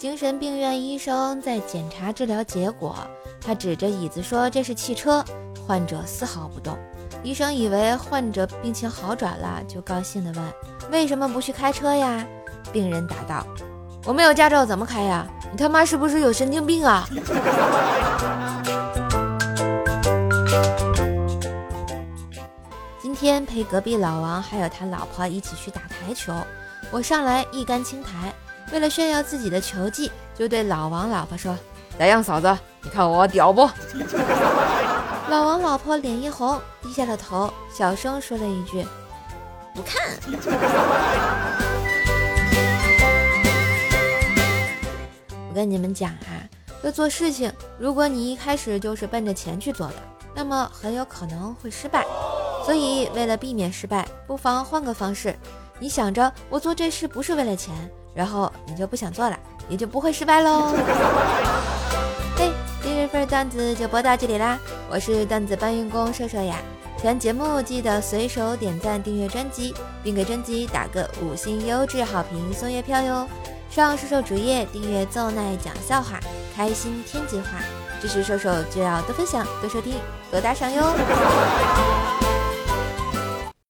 精神病院医生在检查治疗结果，他指着椅子说：“这是汽车。”患者丝毫不动。医生以为患者病情好转了，就高兴地问：“为什么不去开车呀？”病人答道：“我没有驾照，怎么开呀？你他妈是不是有神经病啊？” 今天陪隔壁老王还有他老婆一起去打台球，我上来一杆清台，为了炫耀自己的球技，就对老王老婆说：“来样嫂子，你看我屌不？” 老王老婆脸一红，低下了头，小声说了一句：“不看。”我跟你们讲啊，要做事情，如果你一开始就是奔着钱去做的，那么很有可能会失败。所以，为了避免失败，不妨换个方式。你想着我做这事不是为了钱，然后你就不想做了，也就不会失败喽。嘿，今日份段子就播到这里啦！我是段子搬运工瘦瘦呀。喜欢节目记得随手点赞、订阅专辑，并给专辑打个五星优质好评送月票哟。上瘦瘦主页订阅奏奈讲笑话，开心天津话。支持瘦瘦就要多分享、多收听、多打赏哟。